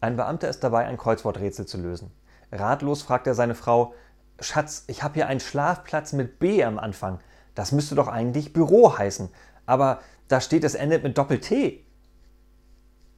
Ein Beamter ist dabei, ein Kreuzworträtsel zu lösen. Ratlos fragt er seine Frau: Schatz, ich habe hier einen Schlafplatz mit B am Anfang. Das müsste doch eigentlich Büro heißen. Aber da steht, es endet mit Doppel-T.